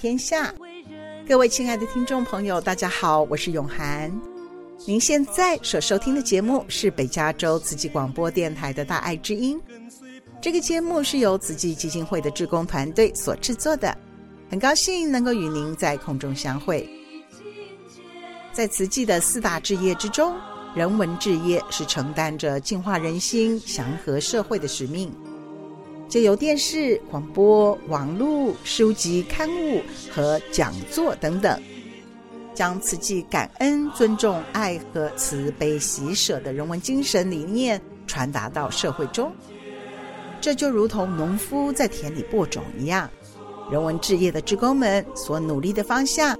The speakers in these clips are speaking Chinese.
天下。各位亲爱的听众朋友，大家好，我是永涵。您现在所收听的节目是北加州慈济广播电台的《大爱之音》。这个节目是由慈济基金会的志工团队所制作的，很高兴能够与您在空中相会。在慈济的四大志业之中，人文志业是承担着净化人心、祥和社会的使命，借由电视、广播、网络、书籍、刊物和讲座等等。将慈济感恩、尊重、爱和慈悲喜舍的人文精神理念传达到社会中，这就如同农夫在田里播种一样。人文置业的职工们所努力的方向，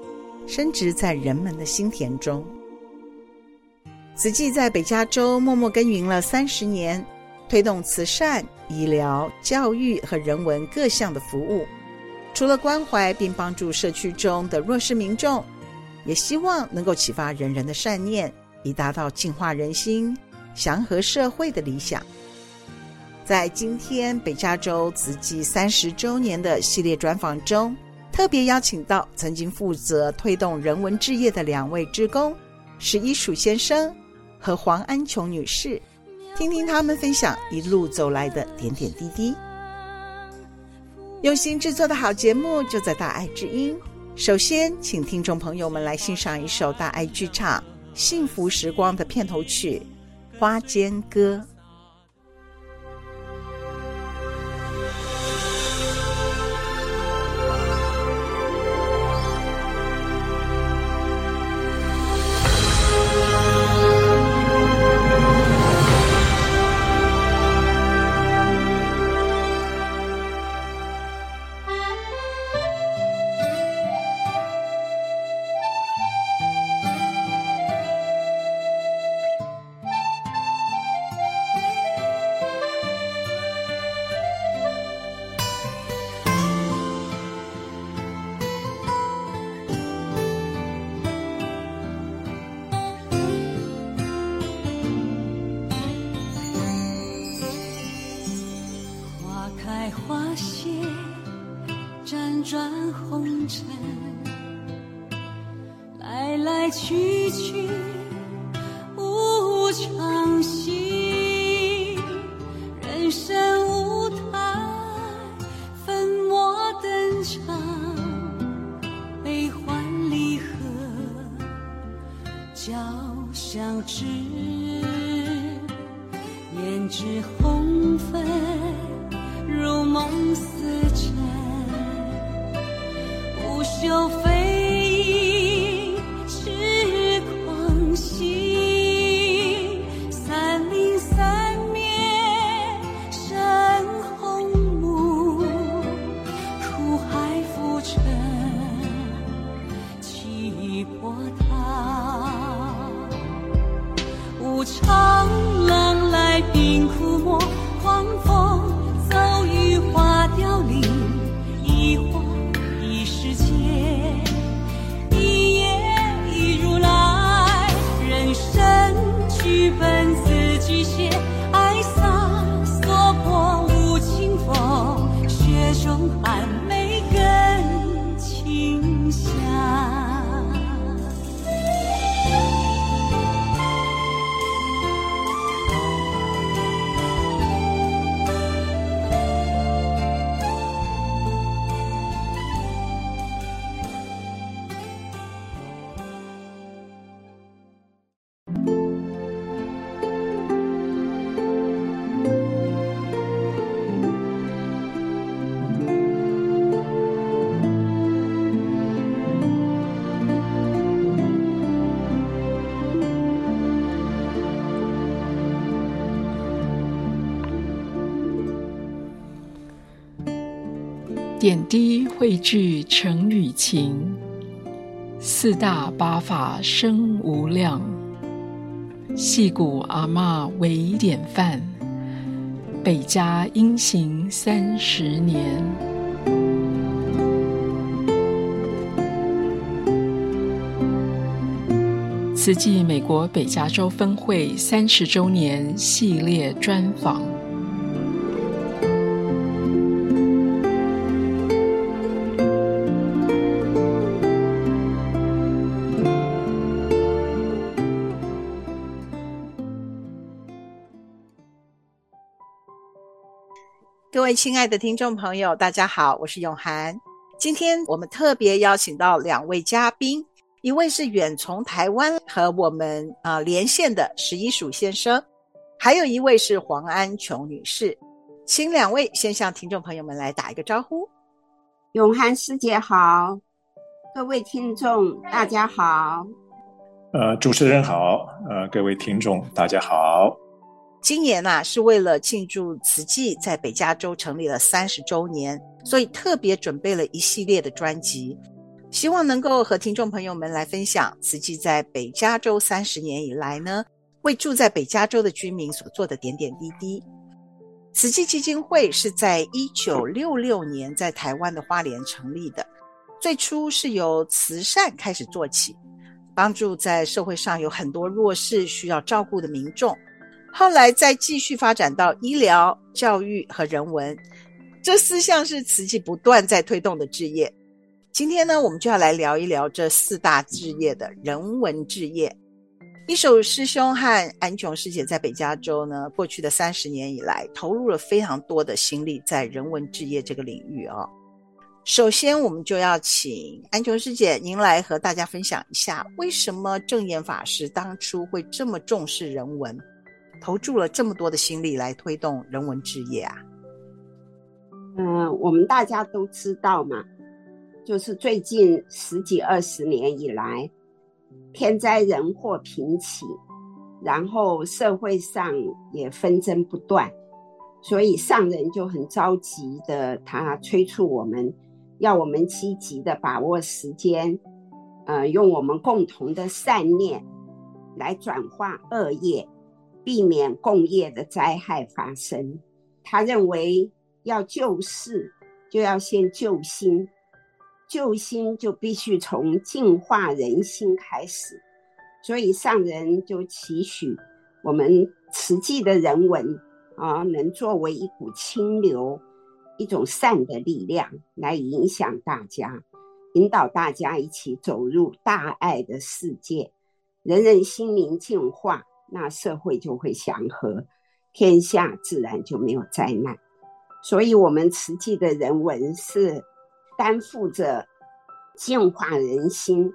深植在人们的心田中。慈济在北加州默默耕耘了三十年，推动慈善、医疗、教育和人文各项的服务，除了关怀并帮助社区中的弱势民众。也希望能够启发人人的善念，以达到净化人心、祥和社会的理想。在今天北加州慈济三十周年的系列专访中，特别邀请到曾经负责推动人文志业的两位职工史一曙先生和黄安琼女士，听听他们分享一路走来的点点滴滴。用心制作的好节目，就在大爱之音。首先，请听众朋友们来欣赏一首大爱剧场《幸福时光》的片头曲《花间歌》。胭脂红粉，如梦似真，无休飞。点滴汇聚成雨情，四大八法生无量。戏骨阿嬷为典范，北家英行三十年。慈济美国北加州分会三十周年系列专访。位亲爱的听众朋友，大家好，我是永涵。今天我们特别邀请到两位嘉宾。一位是远从台湾和我们啊、呃、连线的十一鼠先生，还有一位是黄安琼女士，请两位先向听众朋友们来打一个招呼。永涵师姐好，各位听众大家好。呃，主持人好，呃，各位听众大家好。今年呢、啊、是为了庆祝慈济在北加州成立了三十周年，所以特别准备了一系列的专辑。希望能够和听众朋友们来分享慈济在北加州三十年以来呢，为住在北加州的居民所做的点点滴滴。慈济基金会是在一九六六年在台湾的花莲成立的，最初是由慈善开始做起，帮助在社会上有很多弱势需要照顾的民众，后来再继续发展到医疗、教育和人文，这四项是慈济不断在推动的志业。今天呢，我们就要来聊一聊这四大志业的人文志业。一曙师兄和安琼师姐在北加州呢，过去的三十年以来，投入了非常多的心力在人文志业这个领域哦。首先，我们就要请安琼师姐您来和大家分享一下，为什么证严法师当初会这么重视人文，投注了这么多的心力来推动人文置业啊？嗯，我们大家都知道嘛。就是最近十几二十年以来，天灾人祸频起，然后社会上也纷争不断，所以上人就很着急的，他催促我们，要我们积极的把握时间，呃，用我们共同的善念来转化恶业，避免共业的灾害发生。他认为要救世，就要先救心。救心就必须从净化人心开始，所以上人就期许我们慈济的人文啊，能作为一股清流，一种善的力量来影响大家，引导大家一起走入大爱的世界，人人心灵净化，那社会就会祥和，天下自然就没有灾难。所以，我们慈济的人文是。担负着净化人心、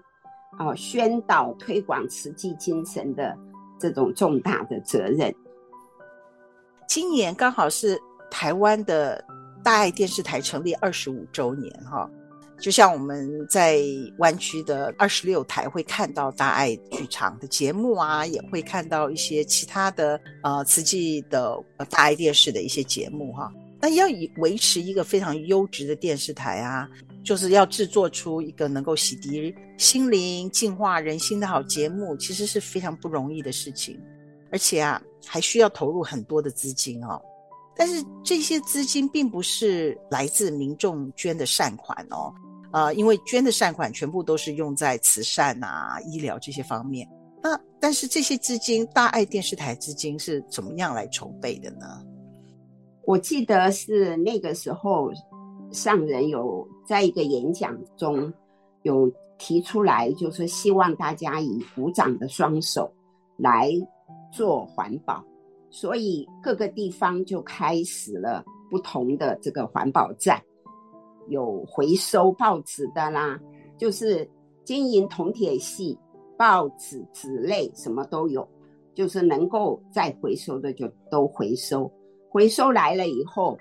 啊，宣导推广慈济精神的这种重大的责任。今年刚好是台湾的大爱电视台成立二十五周年，哈，就像我们在湾区的二十六台会看到大爱剧场的节目啊，也会看到一些其他的呃慈济的大爱电视的一些节目，哈。那要以维持一个非常优质的电视台啊，就是要制作出一个能够洗涤心灵、净化人心的好节目，其实是非常不容易的事情，而且啊，还需要投入很多的资金哦。但是这些资金并不是来自民众捐的善款哦，呃，因为捐的善款全部都是用在慈善啊、医疗这些方面。那但是这些资金，大爱电视台资金是怎么样来筹备的呢？我记得是那个时候，上人有在一个演讲中有提出来，就是希望大家以鼓掌的双手来做环保，所以各个地方就开始了不同的这个环保站，有回收报纸的啦，就是金银铜铁锡、报纸、纸类什么都有，就是能够再回收的就都回收。回收来了以后，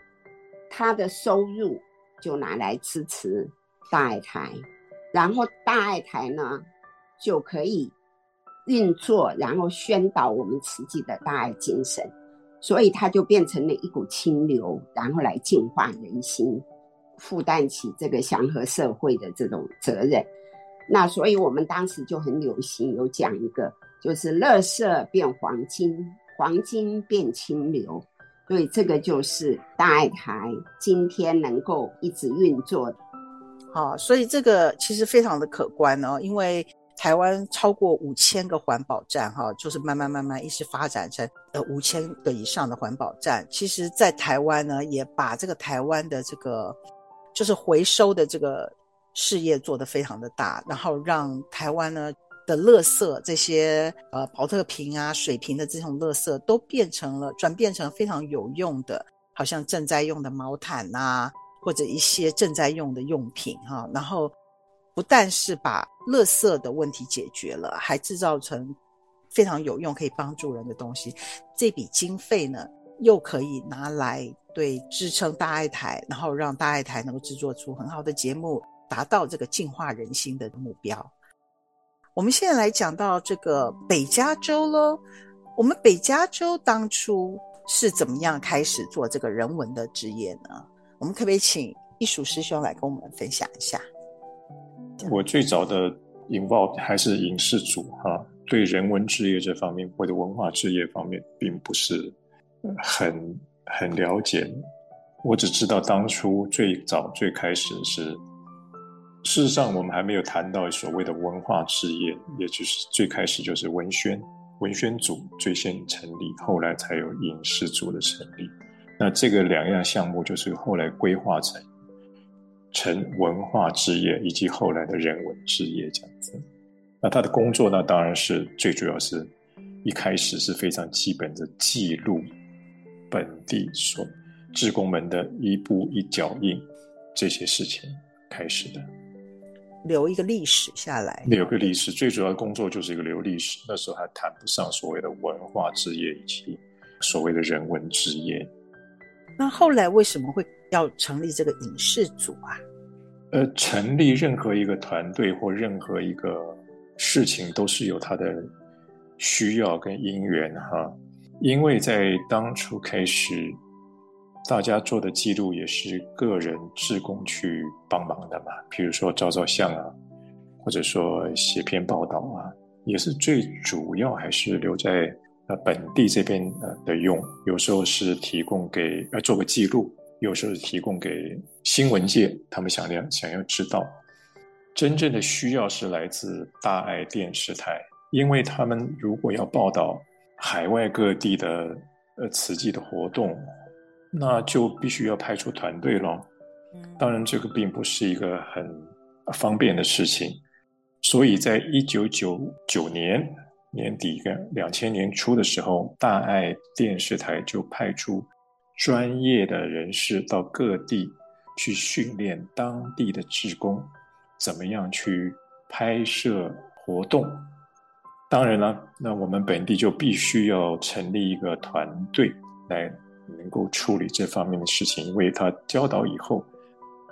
他的收入就拿来支持大爱台，然后大爱台呢就可以运作，然后宣导我们慈济的大爱精神，所以它就变成了一股清流，然后来净化人心，负担起这个祥和社会的这种责任。那所以我们当时就很有心，有讲一个就是垃圾变黄金，黄金变清流。所以这个就是大爱台今天能够一直运作的。好，所以这个其实非常的可观哦，因为台湾超过五千个环保站，哈，就是慢慢慢慢一直发展成呃五千个以上的环保站。其实，在台湾呢，也把这个台湾的这个就是回收的这个事业做得非常的大，然后让台湾呢的垃圾这些呃宝特瓶啊、水瓶的这种垃圾都变成了转变成非常有用的，好像正在用的毛毯啊。或者一些正在用的用品哈，然后不但是把垃圾的问题解决了，还制造成非常有用可以帮助人的东西。这笔经费呢，又可以拿来对支撑大爱台，然后让大爱台能够制作出很好的节目，达到这个净化人心的目标。我们现在来讲到这个北加州喽，我们北加州当初是怎么样开始做这个人文的职业呢？我们可不可以请一属师兄来跟我们分享一下？我最早的 involve 还是影视组哈，对人文职业这方面或者文化职业方面，并不是很很了解。我只知道当初最早最开始是，事实上我们还没有谈到所谓的文化事业，也就是最开始就是文宣文宣组最先成立，后来才有影视组的成立。那这个两样项目就是后来规划成成文化志业，以及后来的人文志业这样子。那他的工作呢，当然是最主要是一开始是非常基本的记录本地所志工们的一步一脚印这些事情开始的，留一个历史下来。留个历史，最主要的工作就是一个留历史。那时候还谈不上所谓的文化之业以及所谓的人文之业。那后来为什么会要成立这个影视组啊？呃，成立任何一个团队或任何一个事情，都是有它的需要跟因缘哈。因为在当初开始，大家做的记录也是个人志工去帮忙的嘛，比如说照照相啊，或者说写篇报道啊，也是最主要还是留在。呃，本地这边呃的用，有时候是提供给呃做个记录，有时候是提供给新闻界，他们想要想要知道，真正的需要是来自大爱电视台，因为他们如果要报道海外各地的呃慈济的活动，那就必须要派出团队咯。当然，这个并不是一个很方便的事情，所以在一九九九年。年底跟两千年初的时候，大爱电视台就派出专业的人士到各地去训练当地的职工，怎么样去拍摄活动。当然了，那我们本地就必须要成立一个团队来能够处理这方面的事情，因为他教导以后，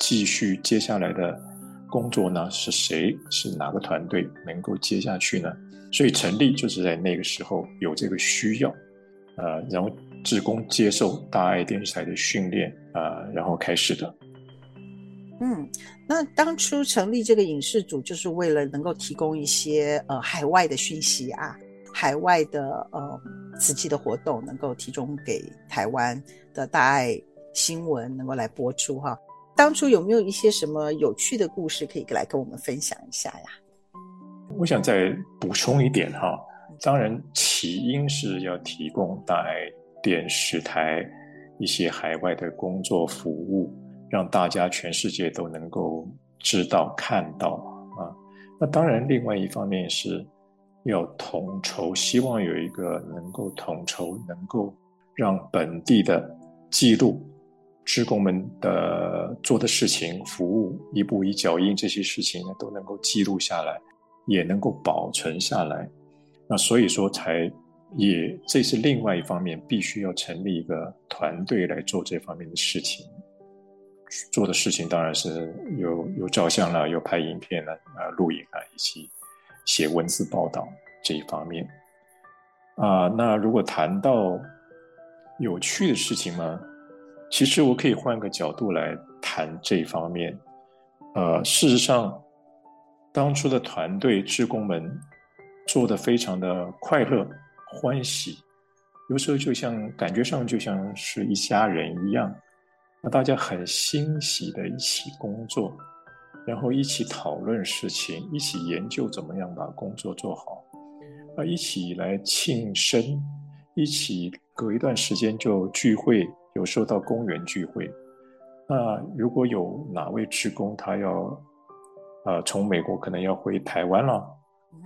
继续接下来的工作呢，是谁？是哪个团队能够接下去呢？所以成立就是在那个时候有这个需要，呃，然后志工接受大爱电视台的训练啊，呃，然后开始的。嗯，那当初成立这个影视组，就是为了能够提供一些呃海外的讯息啊，海外的呃瓷器的活动，能够提供给台湾的大爱新闻能够来播出哈。当初有没有一些什么有趣的故事可以来跟我们分享一下呀？我想再补充一点哈，当然起因是要提供大爱电视台一些海外的工作服务，让大家全世界都能够知道看到啊。那当然，另外一方面是要统筹，希望有一个能够统筹，能够让本地的记录职工们的做的事情、服务一步一脚印这些事情呢，都能够记录下来。也能够保存下来，那所以说才也这是另外一方面，必须要成立一个团队来做这方面的事情。做的事情当然是有有照相了，有拍影片了，啊，录影啊，以及写文字报道这一方面。啊，那如果谈到有趣的事情嘛，其实我可以换个角度来谈这一方面。呃，事实上。当初的团队职工们做得非常的快乐欢喜，有时候就像感觉上就像是一家人一样，那大家很欣喜的一起工作，然后一起讨论事情，一起研究怎么样把工作做好，啊，一起来庆生，一起隔一段时间就聚会，有时候到公园聚会。那如果有哪位职工他要，呃，从美国可能要回台湾了，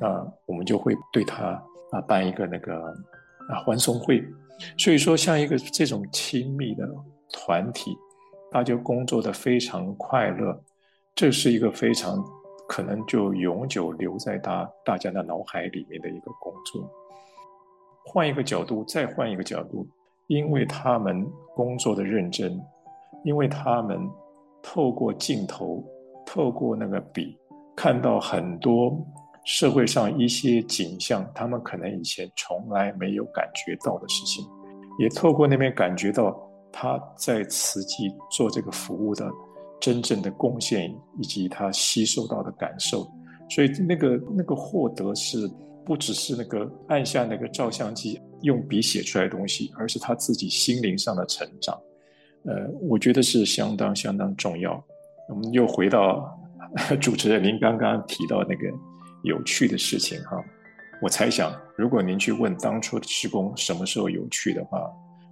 那我们就会对他啊办一个那个啊欢送会。所以说，像一个这种亲密的团体，他就工作的非常快乐。这是一个非常可能就永久留在他大家的脑海里面的一个工作。换一个角度，再换一个角度，因为他们工作的认真，因为他们透过镜头，透过那个笔，看到很多社会上一些景象，他们可能以前从来没有感觉到的事情，也透过那边感觉到他在慈济做这个服务的。真正的贡献以及他吸收到的感受，所以那个那个获得是不只是那个按下那个照相机用笔写出来的东西，而是他自己心灵上的成长。呃，我觉得是相当相当重要。我们又回到 主持人您刚刚提到那个有趣的事情哈，我猜想如果您去问当初的志工什么时候有趣的话，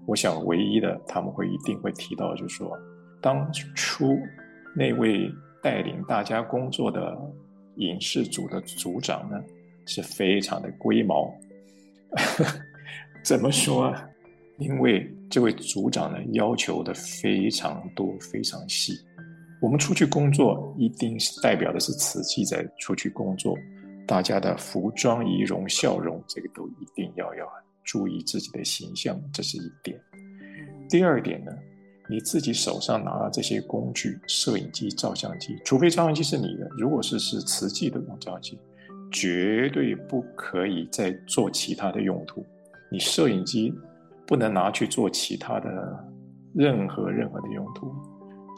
我想唯一的他们会一定会提到就是说。当初那位带领大家工作的影视组的组长呢，是非常的龟毛。怎么说？因为这位组长呢，要求的非常多，非常细。我们出去工作，一定是代表的是瓷器在出去工作，大家的服装、仪容、笑容，这个都一定要要注意自己的形象，这是一点。第二点呢？你自己手上拿了这些工具，摄影机、照相机，除非照相机是你的，如果是是瓷器的照相机，绝对不可以再做其他的用途。你摄影机不能拿去做其他的任何任何的用途。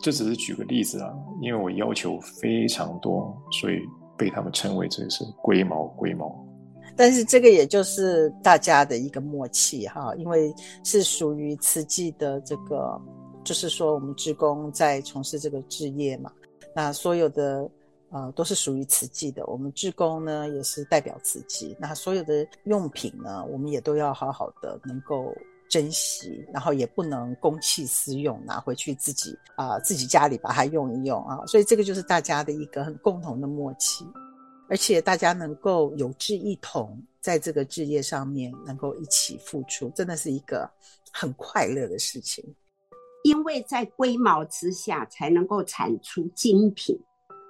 这只是举个例子啊，因为我要求非常多，所以被他们称为这是龟毛龟毛。但是这个也就是大家的一个默契哈，因为是属于慈济的这个。就是说，我们职工在从事这个置业嘛，那所有的呃都是属于慈济的。我们职工呢也是代表慈济，那所有的用品呢，我们也都要好好的能够珍惜，然后也不能公器私用，拿回去自己啊、自己家里把它用一用啊。所以这个就是大家的一个很共同的默契，而且大家能够有志一同，在这个置业上面能够一起付出，真的是一个很快乐的事情。因为在龟毛之下才能够产出精品，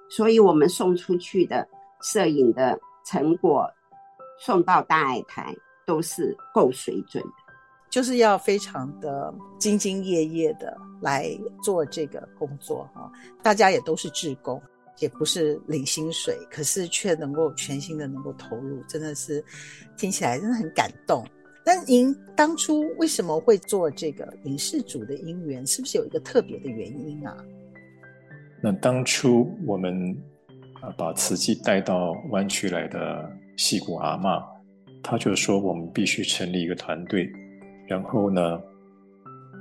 所以我们送出去的摄影的成果送到大爱台都是够水准的，就是要非常的兢兢业业的来做这个工作哈。大家也都是志工，也不是领薪水，可是却能够全心的能够投入，真的是听起来真的很感动。但您当初为什么会做这个影视组的因缘，是不是有一个特别的原因啊？那当初我们把慈济带到湾区来的戏骨阿嬷，他就说我们必须成立一个团队。然后呢，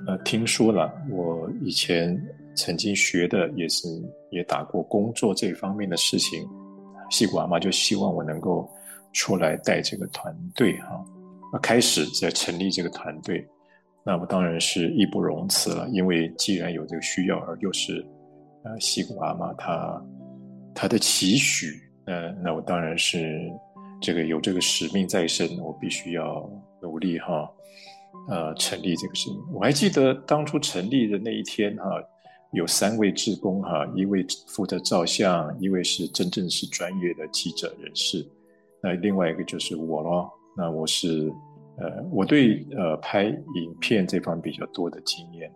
呃，听说了我以前曾经学的也是也打过工作这方面的事情，戏骨阿妈就希望我能够出来带这个团队哈。开始在成立这个团队，那么当然是义不容辞了。因为既然有这个需要，而又是呃戏骨阿妈她她的期许，呃，那我当然是这个有这个使命在身，我必须要努力哈，呃，成立这个事情。我还记得当初成立的那一天哈，有三位志工哈，一位负责照相，一位是真正是专业的记者人士，那另外一个就是我咯。那我是，呃，我对呃拍影片这方面比较多的经验。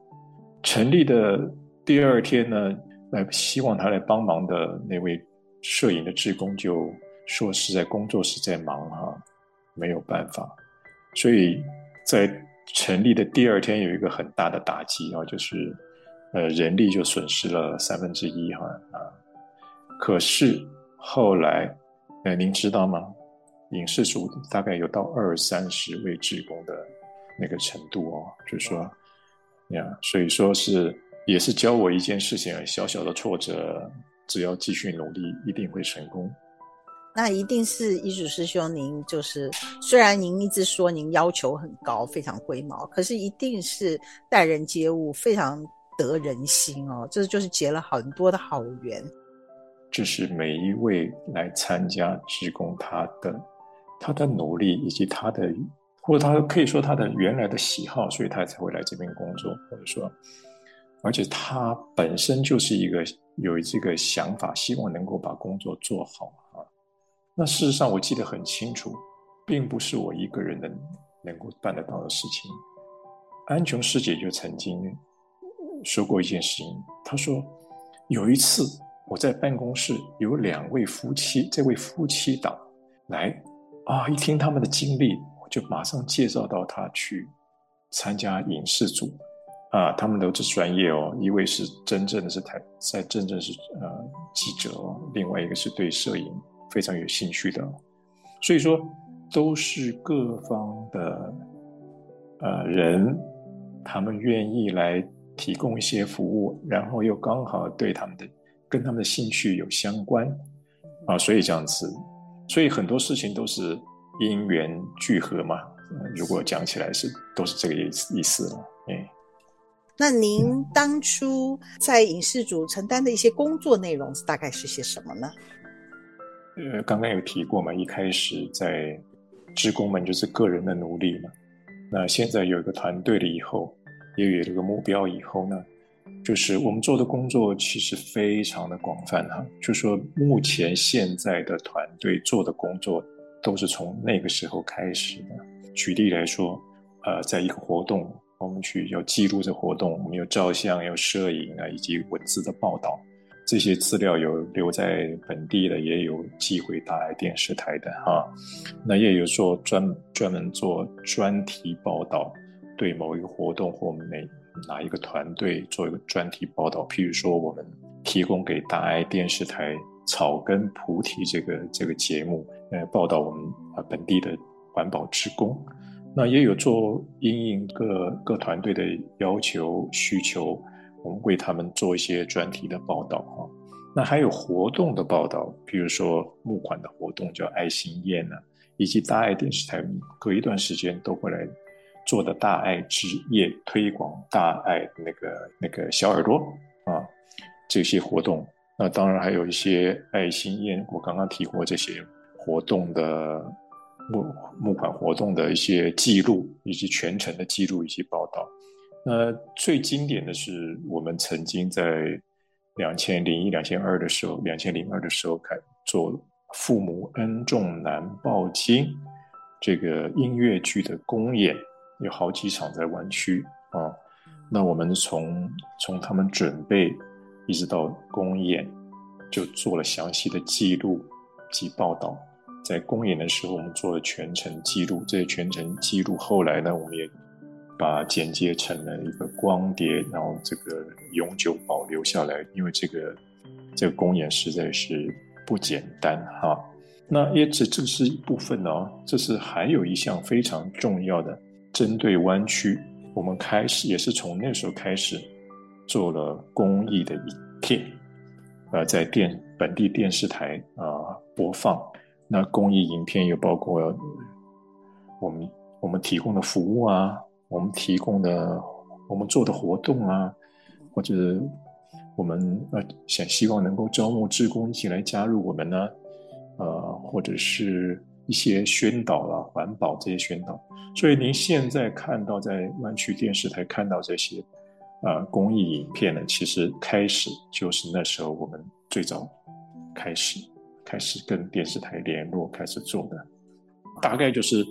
成立的第二天呢，来希望他来帮忙的那位摄影的志工就说是在工作室在忙哈，没有办法。所以在成立的第二天有一个很大的打击啊，就是呃人力就损失了三分之一哈啊。可是后来，呃，您知道吗？影视组大概有到二三十位志工的那个程度哦，就是说，呀，所以说是也是教我一件事情，小小的挫折，只要继续努力，一定会成功。那一定是遗嘱师兄，您就是虽然您一直说您要求很高，非常龟毛，可是一定是待人接物非常得人心哦，这就是结了很多的好缘。这是每一位来参加职工他的他的努力，以及他的或者他可以说他的原来的喜好，所以他才会来这边工作，或者说，而且他本身就是一个有这个想法，希望能够把工作做好啊。那事实上，我记得很清楚，并不是我一个人能能够办得到的事情。安琼师姐就曾经说过一件事情，他说有一次我在办公室有两位夫妻，这位夫妻档来啊，一听他们的经历，我就马上介绍到他去参加影视组啊，他们都是专业哦，一位是真正的是台在真正是呃记者，另外一个是对摄影。非常有兴趣的，所以说都是各方的呃人，他们愿意来提供一些服务，然后又刚好对他们的跟他们的兴趣有相关啊，所以这样子，所以很多事情都是因缘聚合嘛。如果讲起来是都是这个意思意思了，哎。那您当初在影视组承担的一些工作内容大概是些什么呢？呃，刚刚有提过嘛，一开始在职工们就是个人的努力嘛。那现在有一个团队了以后，也有这个目标以后呢，就是我们做的工作其实非常的广泛哈。就说目前现在的团队做的工作都是从那个时候开始的。举例来说，呃，在一个活动，我们去要记录这活动，我们有照相、有摄影啊，以及文字的报道。这些资料有留在本地的，也有寄回大爱电视台的哈。那也有做专专门做专题报道，对某一个活动或每哪一个团队做一个专题报道。譬如说，我们提供给大爱电视台《草根菩提》这个这个节目，呃，报道我们啊本地的环保职工。那也有做因应各各团队的要求需求。我们为他们做一些专题的报道哈，那还有活动的报道，比如说募款的活动叫爱心宴呢，以及大爱电视台隔一段时间都会来做的大爱之夜推广大爱那个那个小耳朵啊这些活动，那当然还有一些爱心宴，我刚刚提过这些活动的募募款活动的一些记录，以及全程的记录以及报道。那最经典的是，我们曾经在两千零一、两千二的时候，两千零二的时候开做《父母恩重难报经》这个音乐剧的公演，有好几场在湾区啊。那我们从从他们准备一直到公演，就做了详细的记录及报道。在公演的时候，我们做了全程记录，这些全程记录后来呢，我们也。把剪接成了一个光碟，然后这个永久保留下来，因为这个这个公演实在是不简单哈。那也只这是一部分哦，这是还有一项非常重要的，针对湾区，我们开始也是从那时候开始做了公益的影片，呃，在电本地电视台啊、呃、播放。那公益影片又包括我们我们提供的服务啊。我们提供的、我们做的活动啊，或者我们呃想希望能够招募志工一起来加入我们呢，呃，或者是一些宣导啦、环保这些宣导。所以您现在看到在湾区电视台看到这些呃公益影片呢，其实开始就是那时候我们最早开始开始跟电视台联络开始做的，大概就是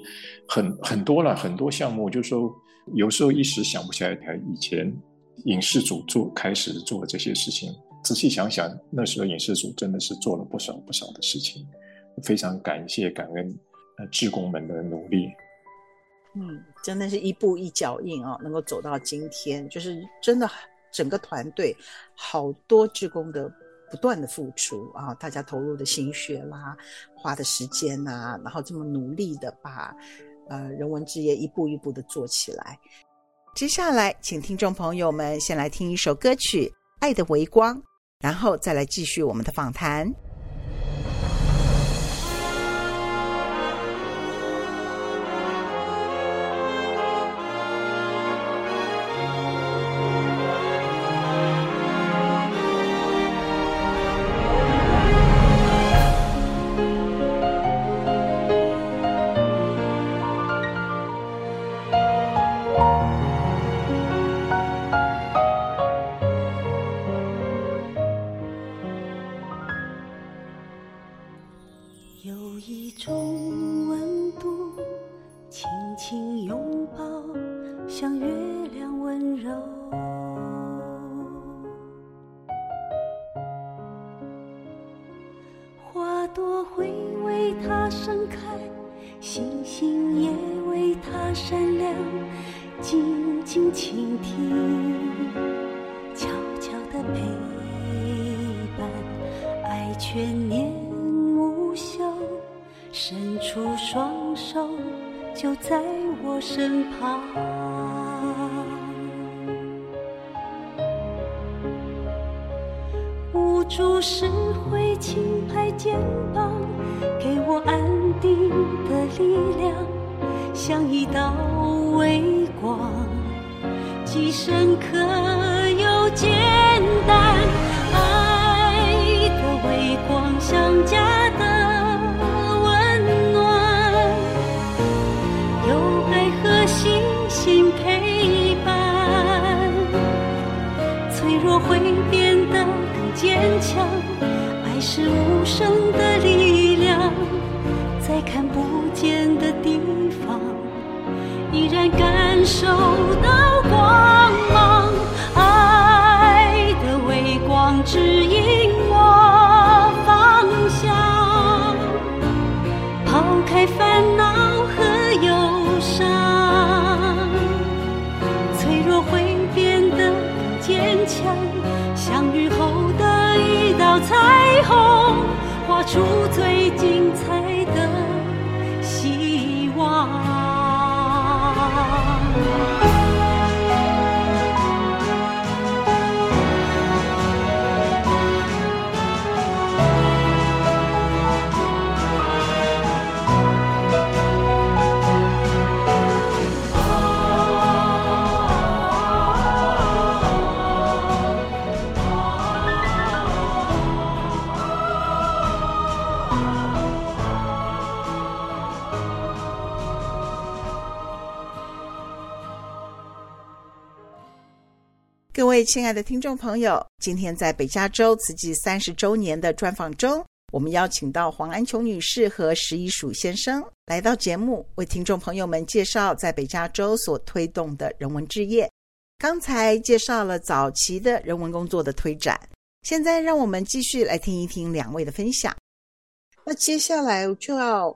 很很多了很多项目，就是说。有时候一时想不起来，以前影视组做开始做这些事情，仔细想想，那时候影视组真的是做了不少不少的事情，非常感谢感恩呃志工们的努力。嗯，真的是一步一脚印啊，能够走到今天，就是真的整个团队好多志工的不断的付出啊，大家投入的心血啦，花的时间呐、然后这么努力的把呃人文之夜一步一步的做起来。接下来，请听众朋友们先来听一首歌曲《爱的微光》，然后再来继续我们的访谈。心也为他闪亮，静静倾听，悄悄的陪伴，爱全年无休，伸出双手就在我身旁，无助时会轻拍肩膀，给我安。定的力量像一道微光既深刻又简单爱的微光像家的温暖。有爱和信心陪伴脆弱会变得更坚强。爱是无声的各各位亲爱的听众朋友，今天在北加州慈济三十周年的专访中，我们邀请到黄安琼女士和石一曙先生来到节目，为听众朋友们介绍在北加州所推动的人文置业。刚才介绍了早期的人文工作的推展，现在让我们继续来听一听两位的分享。那接下来就要。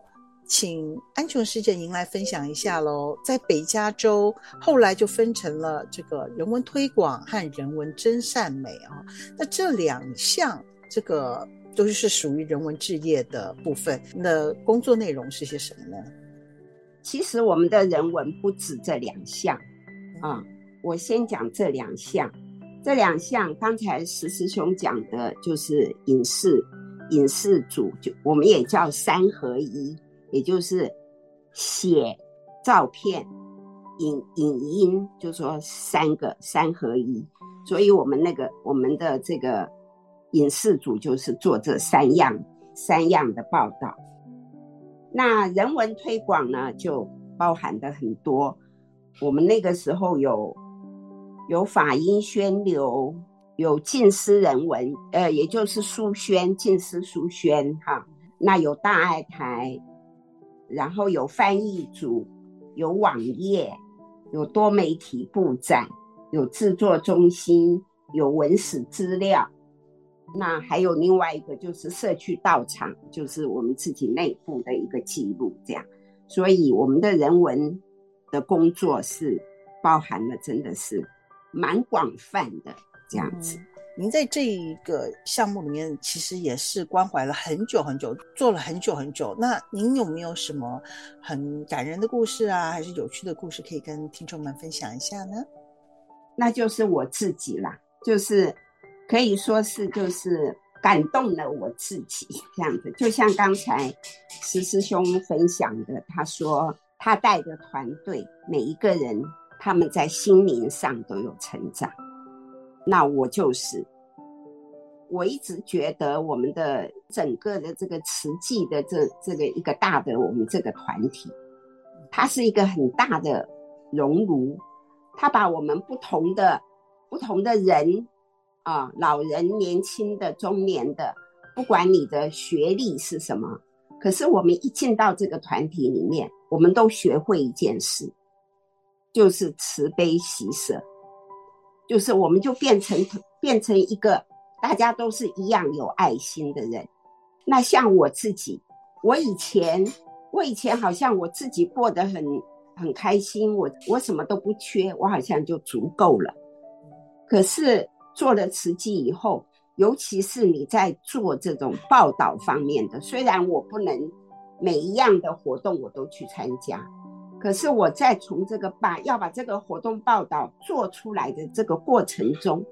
请安琼师姐您来分享一下喽。在北加州，后来就分成了这个人文推广和人文真善美啊。那这两项，这个都是属于人文置业的部分。那工作内容是些什么呢？其实我们的人文不止这两项啊。我先讲这两项，这两项刚才石师兄讲的就是影视，影视组就我们也叫三合一。也就是写照片、影影音，就说三个三合一。所以我们那个我们的这个影视组就是做这三样三样的报道。那人文推广呢，就包含的很多。我们那个时候有有法音宣流，有近思人文，呃，也就是书宣近思书宣哈。那有大爱台。然后有翻译组，有网页，有多媒体布展，有制作中心，有文史资料。那还有另外一个就是社区道场，就是我们自己内部的一个记录。这样，所以我们的人文的工作是包含了，真的是蛮广泛的这样子。您在这一个项目里面，其实也是关怀了很久很久，做了很久很久。那您有没有什么很感人的故事啊，还是有趣的故事可以跟听众们分享一下呢？那就是我自己啦，就是可以说是就是感动了我自己这样子。就像刚才石师兄分享的，他说他带的团队每一个人他们在心灵上都有成长。那我就是，我一直觉得我们的整个的这个慈济的这这个一个大的我们这个团体，它是一个很大的熔炉。它把我们不同的不同的人啊，老人、年轻的、中年的，不管你的学历是什么，可是我们一进到这个团体里面，我们都学会一件事，就是慈悲喜舍，就是我们就变成变成一个大家都是一样有爱心的人。那像我自己，我以前我以前好像我自己过得很。很开心，我我什么都不缺，我好像就足够了。可是做了慈济以后，尤其是你在做这种报道方面的，虽然我不能每一样的活动我都去参加，可是我在从这个把要把这个活动报道做出来的这个过程中，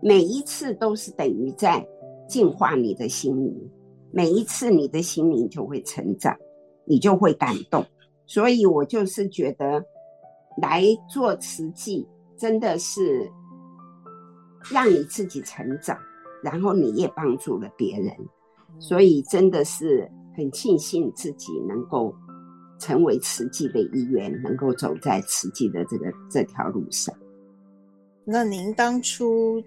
每一次都是等于在净化你的心灵，每一次你的心灵就会成长，你就会感动。所以我就是觉得，来做慈济真的是让你自己成长，然后你也帮助了别人，所以真的是很庆幸自己能够成为慈济的一员，能够走在慈济的这个这条路上。那您当初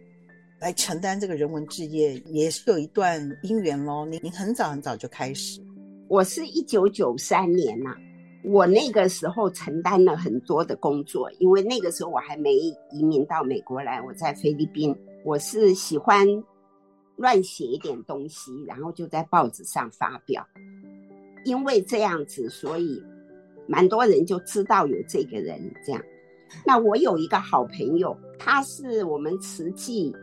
来承担这个人文志业，也是有一段因缘喽？您您很早很早就开始，我是一九九三年呐、啊。我那个时候承担了很多的工作，因为那个时候我还没移民到美国来，我在菲律宾。我是喜欢乱写一点东西，然后就在报纸上发表。因为这样子，所以蛮多人就知道有这个人。这样，那我有一个好朋友，他是我们慈济，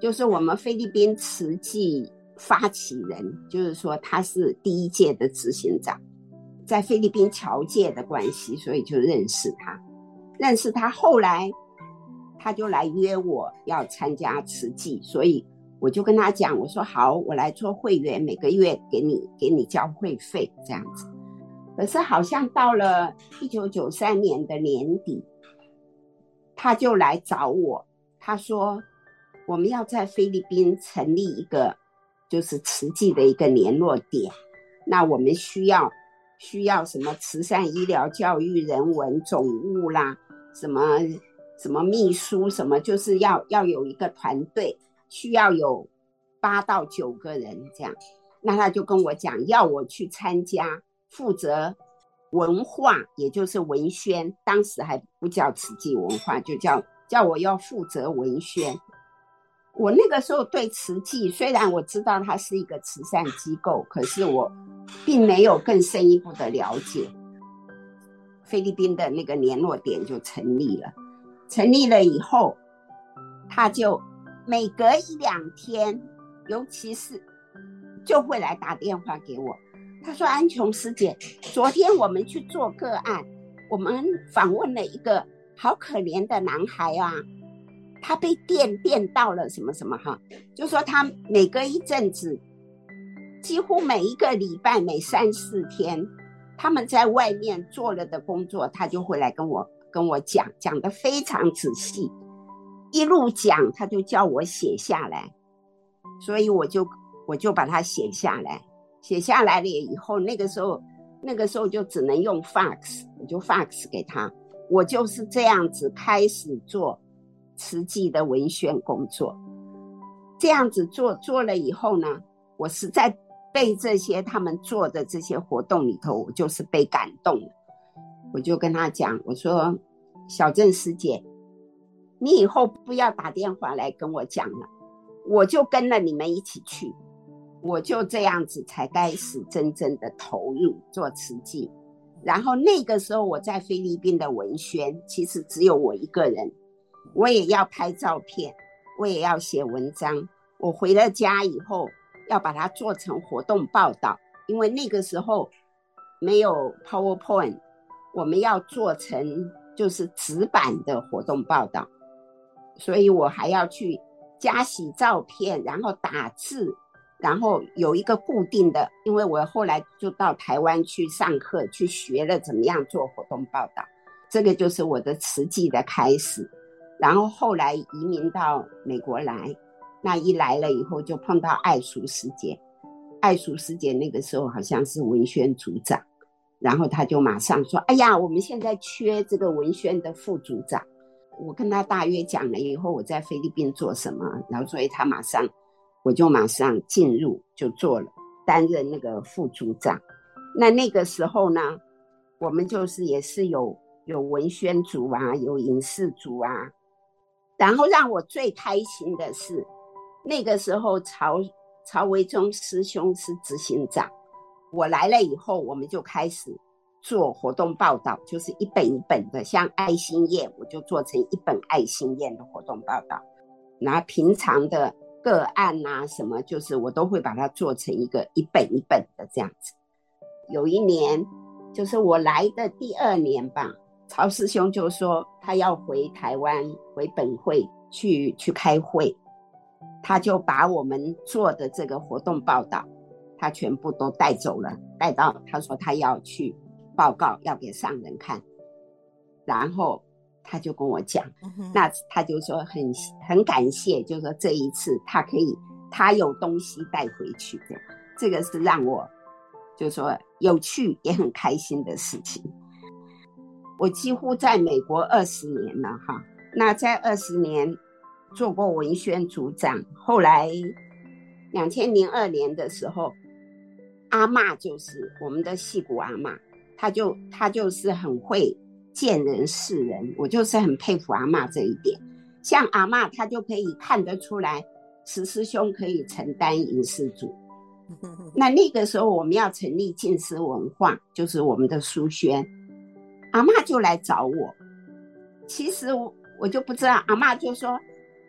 就是我们菲律宾慈济发起人，就是说他是第一届的执行长。在菲律宾侨界的关系，所以就认识他。认识他后来，他就来约我要参加慈济，所以我就跟他讲，我说好，我来做会员，每个月给你给你交会费这样子。可是好像到了一九九三年的年底，他就来找我，他说我们要在菲律宾成立一个就是慈济的一个联络点，那我们需要。需要什么慈善、医疗、教育、人文、总务啦，什么什么秘书，什么就是要要有一个团队，需要有八到九个人这样。那他就跟我讲，要我去参加，负责文化，也就是文宣，当时还不叫慈济文化，就叫叫我要负责文宣。我那个时候对慈济，虽然我知道它是一个慈善机构，可是我并没有更深一步的了解。菲律宾的那个联络点就成立了，成立了以后，他就每隔一两天，尤其是就会来打电话给我。他说：“安琼师姐，昨天我们去做个案，我们访问了一个好可怜的男孩啊。”他被电电到了什么什么哈，就说他每隔一阵子，几乎每一个礼拜每三四天，他们在外面做了的工作，他就会来跟我跟我讲，讲得非常仔细，一路讲他就叫我写下来，所以我就我就把它写下来，写下来了以后，那个时候那个时候就只能用 fax，我就 fax 给他，我就是这样子开始做。慈济的文宣工作，这样子做做了以后呢，我实在被这些他们做的这些活动里头，我就是被感动了。我就跟他讲，我说：“小郑师姐，你以后不要打电话来跟我讲了，我就跟了你们一起去。”我就这样子才开始真正的投入做慈济。然后那个时候我在菲律宾的文宣，其实只有我一个人。我也要拍照片，我也要写文章。我回了家以后，要把它做成活动报道，因为那个时候没有 PowerPoint，我们要做成就是纸版的活动报道，所以我还要去加洗照片，然后打字，然后有一个固定的，因为我后来就到台湾去上课，去学了怎么样做活动报道，这个就是我的慈济的开始，然后后来移民到美国来。那一来了以后，就碰到爱淑师姐。爱淑师姐那个时候好像是文宣组长，然后他就马上说：“哎呀，我们现在缺这个文宣的副组长。”我跟他大约讲了以后，我在菲律宾做什么，然后所以他马上，我就马上进入就做了，担任那个副组长。那那个时候呢，我们就是也是有有文宣组啊，有影视组啊，然后让我最开心的是。那个时候曹，曹维忠师兄是执行长。我来了以后，我们就开始做活动报道，就是一本一本的，像爱心宴，我就做成一本爱心宴的活动报道。然后平常的个案啊，什么，就是我都会把它做成一个一本一本的这样子。有一年，就是我来的第二年吧，曹师兄就说他要回台湾，回本会去去开会。他就把我们做的这个活动报道，他全部都带走了，带到他说他要去报告，要给上人看。然后他就跟我讲，那他就说很很感谢，就说这一次他可以，他有东西带回去的，这个是让我就说有趣也很开心的事情。我几乎在美国二十年了哈，那在二十年。做过文宣组长，后来两千零二年的时候，阿嬷就是我们的戏骨阿嬷，她就他就是很会见人识人，我就是很佩服阿嬷这一点。像阿嬷，她就可以看得出来，十师兄可以承担影视组。那那个时候我们要成立静思文化，就是我们的书轩，阿嬷就来找我。其实我我就不知道，阿嬷就说。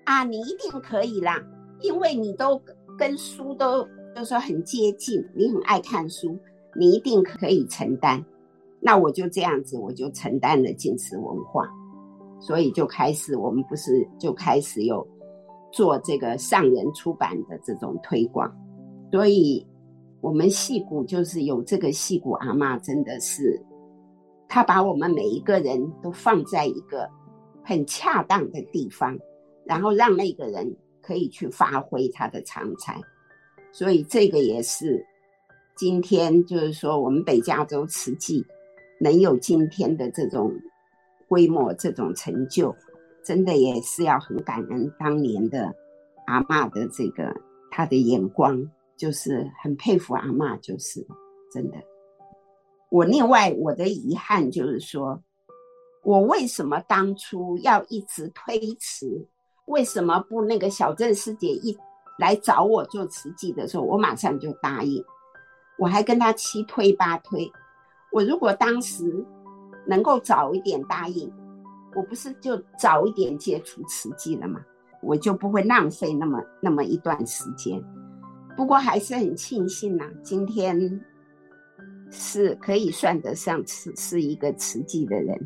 啊，你一定可以啦，因为你都跟书都就说很接近，你很爱看书，你一定可以承担。那我就这样子，我就承担了静思文化，所以就开始，我们不是就开始有做这个上人出版的这种推广，所以我们戏骨就是有这个戏骨阿嬷，真的是，他把我们每一个人都放在一个很恰当的地方。然后让那个人可以去发挥他的长才，所以这个也是今天就是说我们北加州慈济能有今天的这种规模、这种成就，真的也是要很感恩当年的阿嬷的这个他的眼光，就是很佩服阿嬷，就是真的。我另外我的遗憾就是说，我为什么当初要一直推迟？为什么不那个小郑师姐一来找我做慈济的时候，我马上就答应，我还跟他七推八推。我如果当时能够早一点答应，我不是就早一点接触慈济了吗？我就不会浪费那么那么一段时间。不过还是很庆幸呐，今天是可以算得上是是一个慈济的人，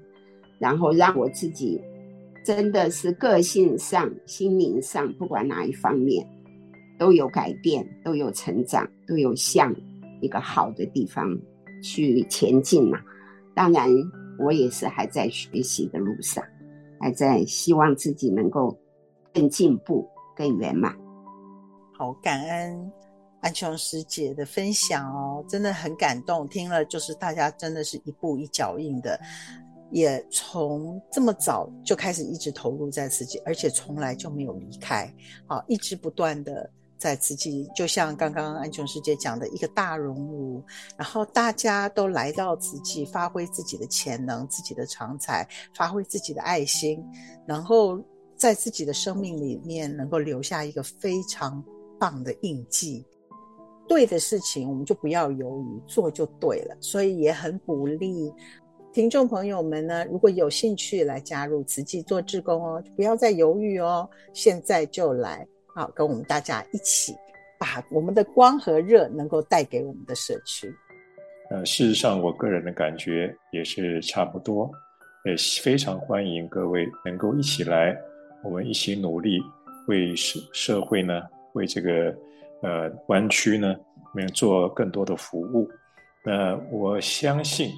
然后让我自己。真的是个性上、心灵上，不管哪一方面，都有改变，都有成长，都有向一个好的地方去前进嘛。当然，我也是还在学习的路上，还在希望自己能够更进步、更圆满。好，感恩安琼师姐的分享哦，真的很感动。听了就是大家真的是一步一脚印的。也从这么早就开始一直投入在自己，而且从来就没有离开，好，一直不断的在慈济，就像刚刚安琼师姐讲的一个大熔炉，然后大家都来到慈济，发挥自己的潜能、自己的长才，发挥自己的爱心，然后在自己的生命里面能够留下一个非常棒的印记。对的事情，我们就不要犹豫，做就对了。所以也很鼓励。听众朋友们呢，如果有兴趣来加入慈济做志工哦，不要再犹豫哦，现在就来，好，跟我们大家一起把我们的光和热能够带给我们的社区。呃，事实上，我个人的感觉也是差不多，也非常欢迎各位能够一起来，我们一起努力为社社会呢，为这个呃湾区呢，能做更多的服务。那我相信。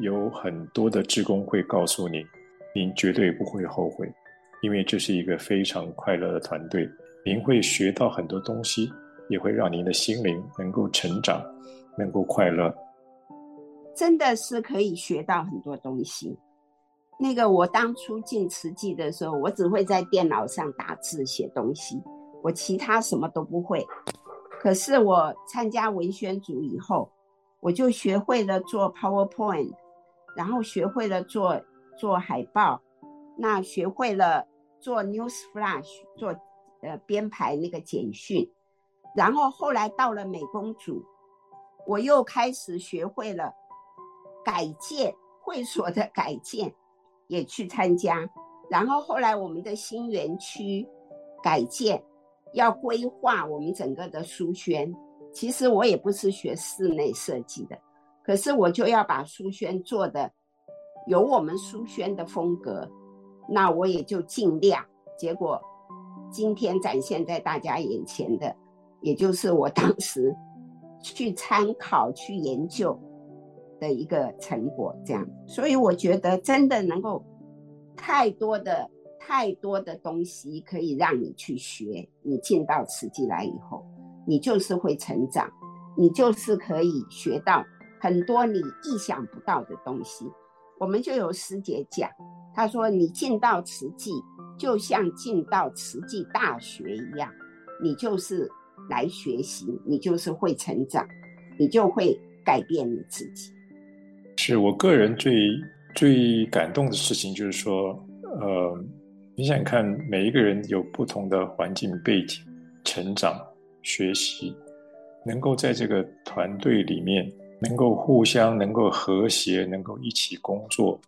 有很多的职工会告诉你，您绝对不会后悔，因为这是一个非常快乐的团队。您会学到很多东西，也会让您的心灵能够成长，能够快乐。真的是可以学到很多东西。那个我当初进慈济的时候，我只会在电脑上打字写东西，我其他什么都不会。可是我参加文宣组以后，我就学会了做 PowerPoint。然后学会了做做海报，那学会了做 News Flash，做呃编排那个简讯，然后后来到了美工组，我又开始学会了改建会所的改建，也去参加。然后后来我们的新园区改建要规划我们整个的书轩，其实我也不是学室内设计的。可是我就要把书轩做的有我们书轩的风格，那我也就尽量。结果今天展现在大家眼前的，也就是我当时去参考、去研究的一个成果。这样，所以我觉得真的能够太多的、太多的东西可以让你去学。你进到慈济来以后，你就是会成长，你就是可以学到。很多你意想不到的东西，我们就有师姐讲，她说你进到慈济，就像进到慈济大学一样，你就是来学习，你就是会成长，你就会改变你自己。是我个人最最感动的事情，就是说，呃，你想看每一个人有不同的环境背景、成长、学习，能够在这个团队里面。能够互相能够和谐，能够一起工作，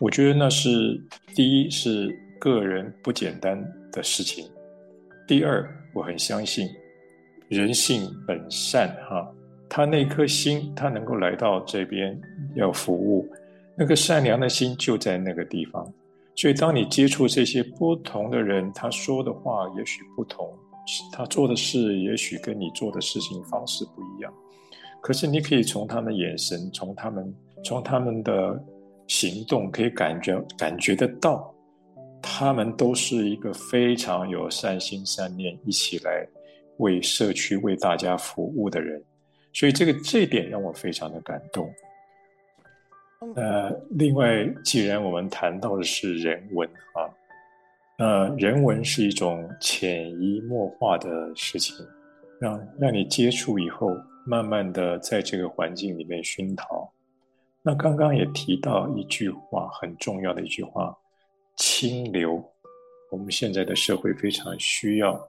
我觉得那是第一是个人不简单的事情。第二，我很相信人性本善哈，他那颗心，他能够来到这边要服务，那个善良的心就在那个地方。所以，当你接触这些不同的人，他说的话也许不同，他做的事也许跟你做的事情方式不一样。可是你可以从他们眼神，从他们从他们的行动，可以感觉感觉得到，他们都是一个非常有善心善念，一起来为社区为大家服务的人。所以这个这一点让我非常的感动。呃，另外，既然我们谈到的是人文啊，那，人文是一种潜移默化的事情，让让你接触以后。慢慢的在这个环境里面熏陶。那刚刚也提到一句话，很重要的一句话：清流。我们现在的社会非常需要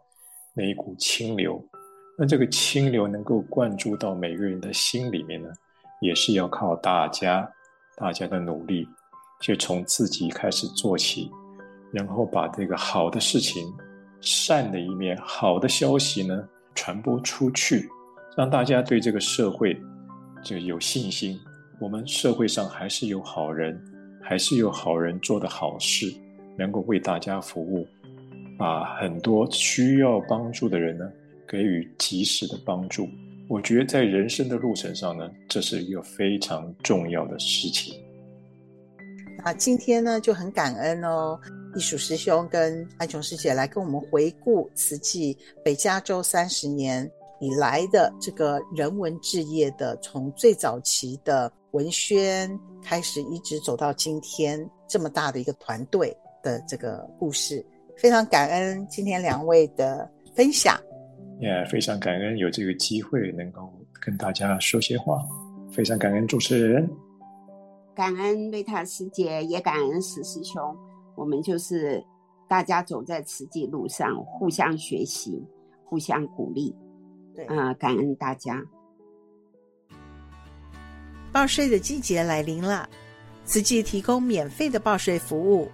那一股清流。那这个清流能够灌注到每个人的心里面呢，也是要靠大家大家的努力，就从自己开始做起，然后把这个好的事情、善的一面、好的消息呢传播出去。让大家对这个社会就有信心，我们社会上还是有好人，还是有好人做的好事，能够为大家服务，把很多需要帮助的人呢给予及时的帮助。我觉得在人生的路程上呢，这是一个非常重要的事情。那今天呢就很感恩哦，义塾师兄跟安琼师姐来跟我们回顾慈济北加州三十年。以来的这个人文志业的，从最早期的文宣开始，一直走到今天这么大的一个团队的这个故事，非常感恩今天两位的分享，也非常感恩有这个机会能够跟大家说些话，非常感恩主持人，感恩瑞塔师姐，也感恩史师兄，我们就是大家走在慈济路上，互相学习，互相鼓励。对啊、呃，感恩大家。报税的季节来临了，慈济提供免费的报税服务，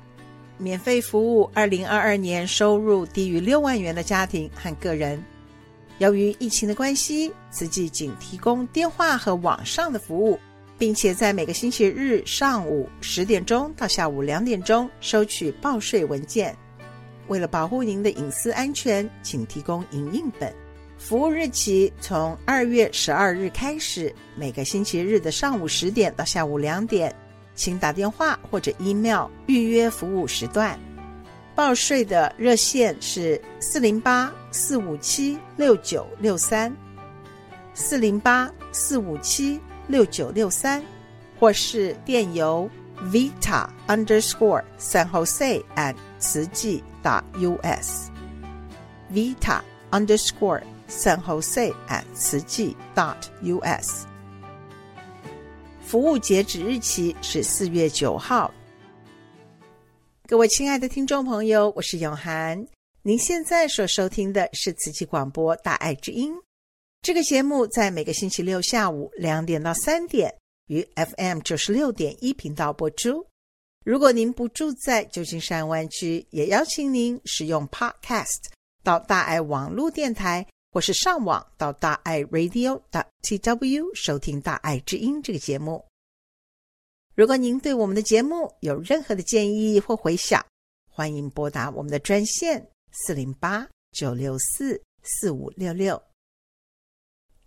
免费服务二零二二年收入低于六万元的家庭和个人。由于疫情的关系，慈济仅提供电话和网上的服务，并且在每个星期日上午十点钟到下午两点钟收取报税文件。为了保护您的隐私安全，请提供影印本。服务日期从二月十二日开始，每个星期日的上午十点到下午两点，请打电话或者 email 预约服务时段。报税的热线是四零八四五七六九六三，四零八四五七六九六三，或是电邮 vita underscore San Jose at 慈济 dot us vita underscore San Jose at 慈济 dot us。服务截止日期是四月九号。各位亲爱的听众朋友，我是永涵。您现在所收听的是慈济广播《大爱之音》这个节目，在每个星期六下午两点到三点于 FM 九十六点一频道播出。如果您不住在旧金山湾区，也邀请您使用 Podcast 到大爱网络电台，或是上网到大爱 Radio dot. tw 收听《大爱之音》这个节目。如果您对我们的节目有任何的建议或回响，欢迎拨打我们的专线四零八九六四四五六六。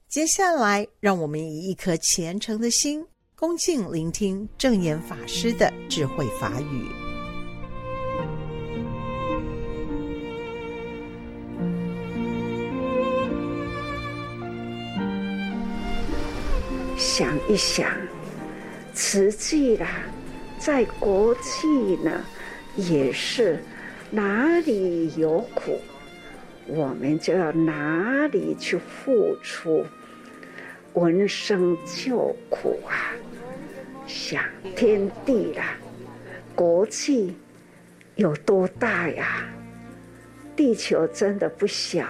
接下来，让我们以一颗虔诚的心，恭敬聆听正言法师的智慧法语。想一想。慈济啦，在国际呢，也是哪里有苦，我们就要哪里去付出，闻声救苦啊！想天地啦，国际有多大呀？地球真的不小，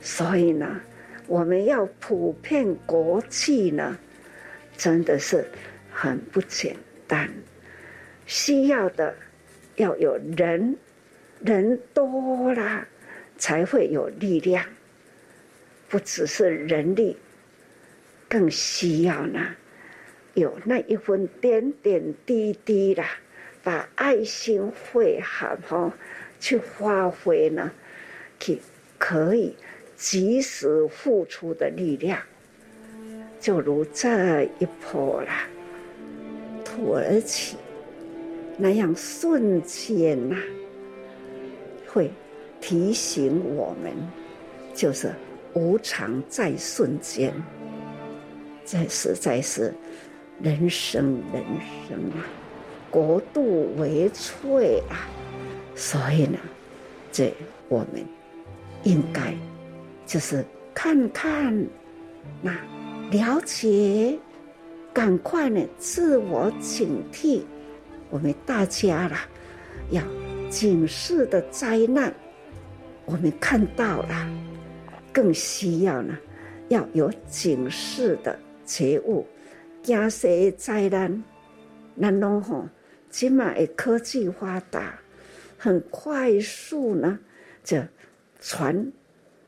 所以呢，我们要普遍国际呢。真的是很不简单，需要的要有人，人多了才会有力量，不只是人力，更需要呢有那一份点点滴滴啦，把爱心会好好去发挥呢，去可以及时付出的力量。就如这一波啦，土耳其那样瞬间呐、会提醒我们，就是无常在瞬间，这实在是人生人生啊，国度为脆啊，所以呢，这我们应该就是看看那。了解，赶快呢，自我警惕。我们大家啦，要警示的灾难，我们看到了，更需要呢，要有警示的觉悟。惊世灾难，咱拢吼，起码科技发达，很快速呢，就传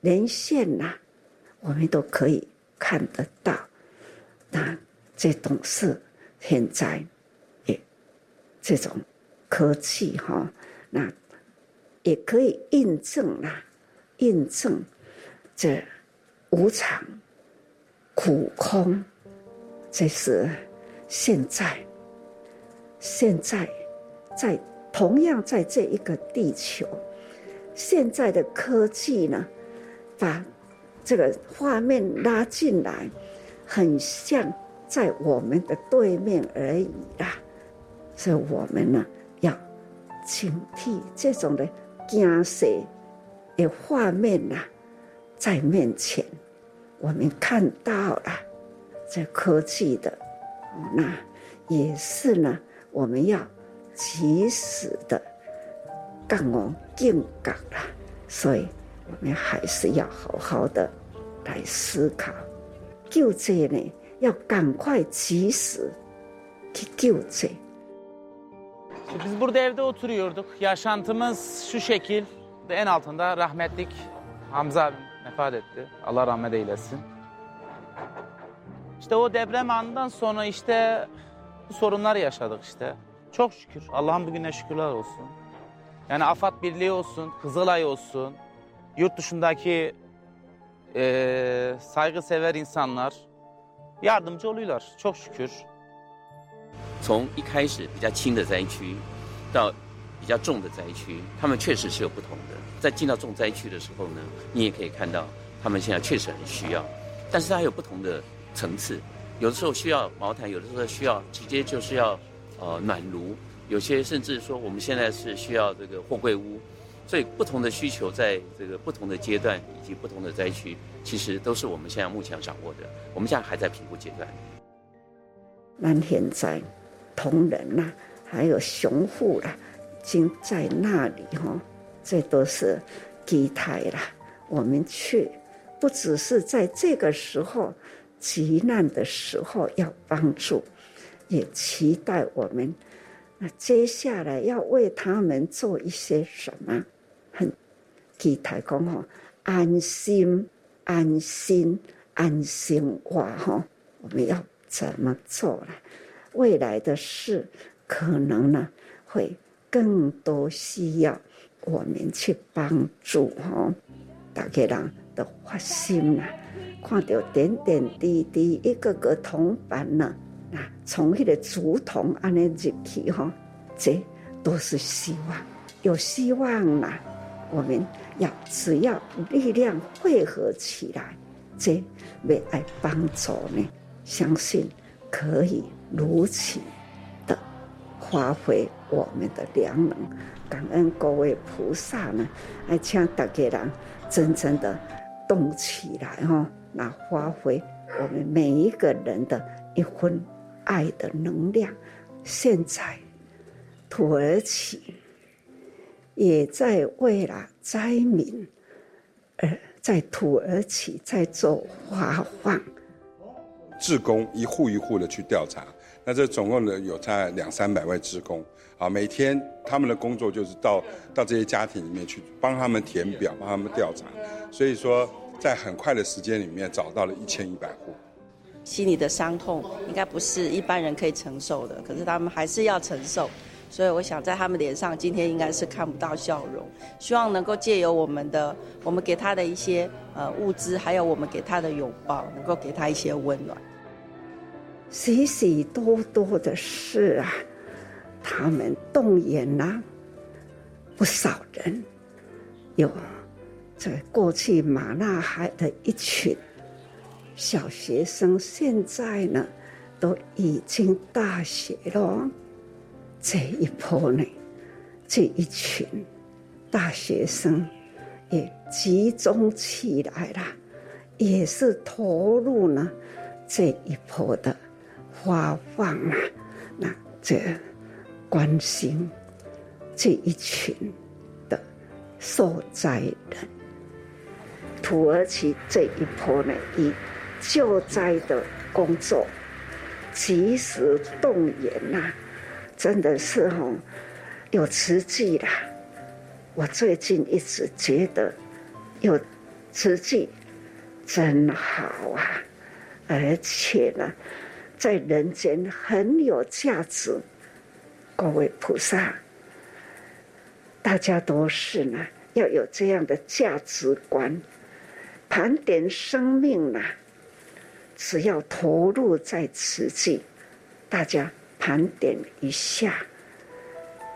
连线呐，我们都可以。看得到，那这种是现在，也这种科技哈，那也可以印证啦，印证这无常、苦空，这是现在，现在在同样在这一个地球，现在的科技呢，把。这个画面拉进来，很像在我们的对面而已啦。所以我们呢，要警惕这种的惊世的画面呐，在面前，我们看到了这科技的，那也是呢，我们要及时的干我警觉啦。所以。我们还是要好好的来思考，救济呢，要赶快及时， 去救济。Biz burada evde oturuyorduk. Yaşantımız şu şekil. En altında rahmetlik Hamza abim vefat etti. Allah rahmet eylesin. İşte o deprem anından sonra işte bu sorunlar yaşadık işte. Çok şükür. Allah'ın bugüne şükürler olsun. Yani AFAD Birliği olsun, Kızılay olsun, yurt dışındaki e, saygısever insanlar yardımcı oluyorlar. Çok şükür. 从一开始比较轻的灾区，到比较重的灾区，他们确实是有不同的。在进到重灾区的时候呢，你也可以看到，他们现在确实很需要，但是它有不同的层次。有的时候需要毛毯，有的时候需要直接就是要呃暖炉，有些甚至说我们现在是需要这个货柜屋，所以不同的需求在这个不同的阶段以及不同的灾区，其实都是我们现在目前掌握的。我们现在还在评估阶段。蓝天在。同仁呐、还有雄护啦，已经在那里哈，这都是基台啦。我们去，不只是在这个时候急难的时候要帮助，也期待我们那接下来要为他们做一些什么，基台讲哈，安心、安心、安心话哈，我们要怎么做呢？未来的事，可能呢会更多需要我们去帮助哈。大家人的发心呐，看到点点滴滴一个个铜板呢，啊，从那个竹筒安尼入去哈，这都是希望，有希望呐。我们要只要力量汇合起来，这为爱帮助呢，相信可以。如此的发挥我们的良能，感恩各位菩萨呢，来请大家人真正的动起来哈，那发挥我们每一个人的一份爱的能量。现在土耳其也在为了灾民，而在土耳其在做发放，志工一户一户的去调查。那这总共呢有差两三百位志工，啊，每天他们的工作就是到到这些家庭里面去帮他们填表，帮他们调查，所以说在很快的时间里面找到了一千一百户。心里的伤痛应该不是一般人可以承受的，可是他们还是要承受，所以我想在他们脸上今天应该是看不到笑容，希望能够借由我们的我们给他的一些呃物资，还有我们给他的拥抱，能够给他一些温暖。许许多多的事啊，他们动员了不少人，有在过去马纳海的一群小学生，现在呢都已经大学了。这一波呢，这一群大学生也集中起来了，也是投入呢这一波的。发放啊，那这关心这一群的受灾人，土耳其这一波呢，以救灾的工作及时动员呐、真的是哈有慈济啦。我最近一直觉得有慈济真好啊，而且呢。在人间很有价值，各位菩萨，大家都是呢，要有这样的价值观，盘点生命呢，只要投入在慈济，大家盘点一下，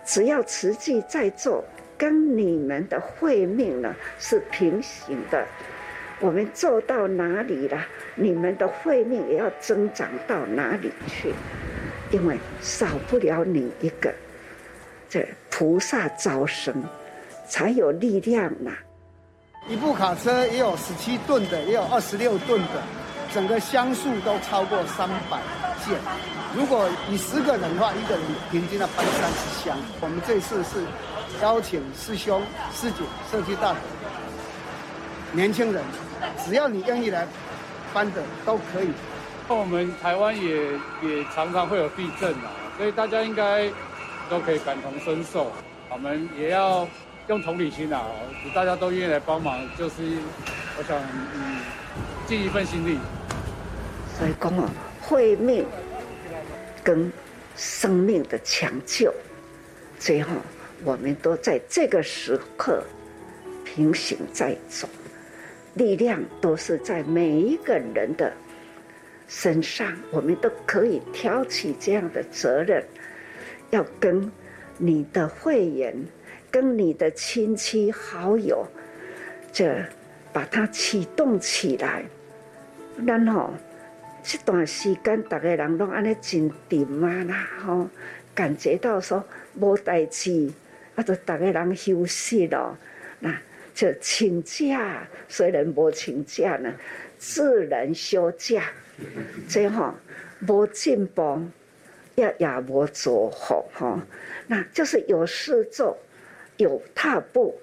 只要慈济在做，跟你们的慧命呢是平行的。我们做到哪里了？你们的慧命也要增长到哪里去？因为少不了你一个，这菩萨招生才有力量呐。一部卡车也有十七吨的，也有二十六吨的，整个箱数都超过三百件。如果你十个人的话，一个人平均要搬三十箱。我们这次是邀请师兄师姐、社区大德、年轻人。只要你愿意来搬的，都可以那我们台湾也也常常会有地震啊，所以大家应该都可以感同身受。我们也要用同理心啊，大家都愿意来帮忙，就是我想嗯尽一份心力。所以讲啊，会命跟生命的抢救，最后我们都在这个时刻平行在走，力量都是在每一个人的。身上，我们都可以挑起这样的责任，要跟你的会员、跟你的亲戚好友，这把它启动起来。然后这段时间，大家人拢安尼真定啊啦，吼，感觉到说无代志，啊，就大家人休息咯，那就请假，虽然无请假呢，自然休假。这哈无进步，也也无做好哈，那就是有事做，有踏步，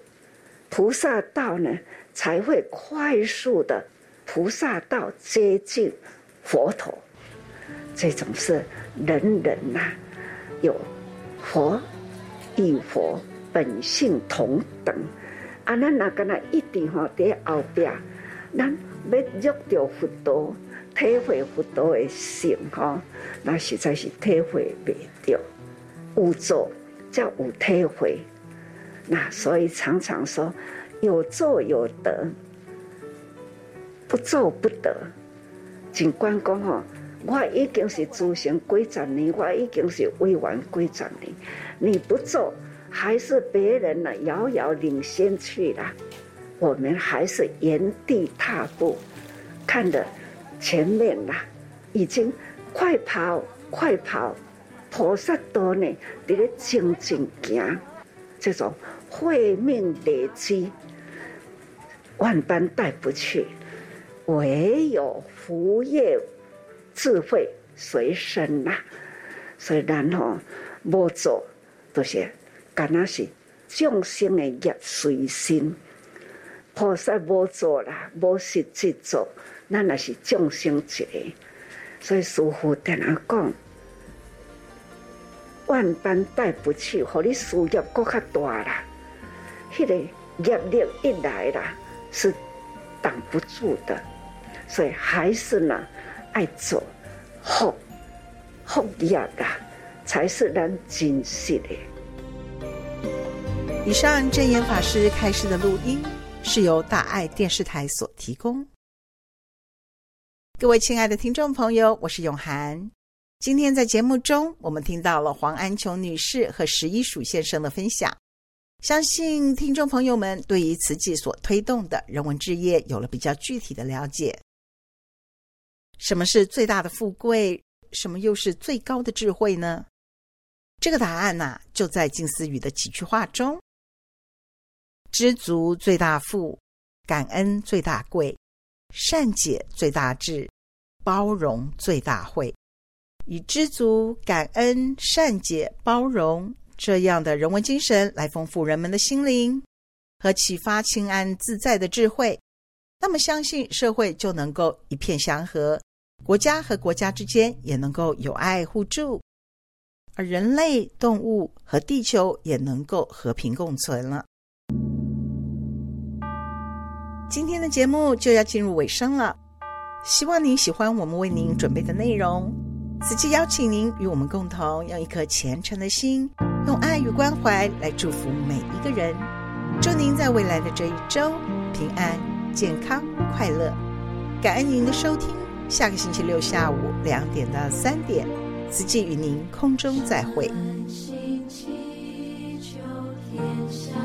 菩萨道呢才会快速的菩萨道接近佛陀。这种是人人呐、啊，有佛与佛本性同等，啊，咱那个那一定哈在后边，咱要入到佛道。体会佛道的性哈，那实在是体会不了。有做叫有体会，那所以常常说有做有得，不做不得。尽管讲吼，我已经是修行几十年，我已经是委员几十年，你不做，还是别人呢遥遥领先去了。我们还是原地踏步，看的。前面啦，已经快跑快跑，菩萨多呢，在咧静静行，这种慧命累积，万般带不去，唯有福业智慧随身呐。所以然后无做，都是干那是众生的业随身，菩萨无做啦，无实际做。那那是众生劫，所以师父跟他讲，万般带不去，和你事业更加大啦。迄个业力一来啦，是挡不住的，所以还是呢，爱做好、好业啦，才是咱真实的。以上证严法师开示的录音是由大爱电视台所提供。各位亲爱的听众朋友，我是永涵。今天在节目中，我们听到了黄安琼女士和石一曙先生的分享。相信听众朋友们对于慈济所推动的人文置业有了比较具体的了解。什么是最大的富贵？什么又是最高的智慧呢？这个答案呐、就在静思语的几句话中：知足最大富，感恩最大贵。善解最大智，包容最大慧。以知足、感恩、善解、包容这样的人文精神来丰富人们的心灵和启发清安自在的智慧，那么相信社会就能够一片祥和，国家和国家之间也能够友爱互助，而人类、动物和地球也能够和平共存了。今天的节目就要进入尾声了，希望您喜欢我们为您准备的内容。此期邀请您与我们共同用一颗虔诚的心，用爱与关怀来祝福每一个人。祝您在未来的这一周平安、健康快乐。感恩您的收听，下个星期六下午两点到三点，慈济与您空中再会。星期秋天下。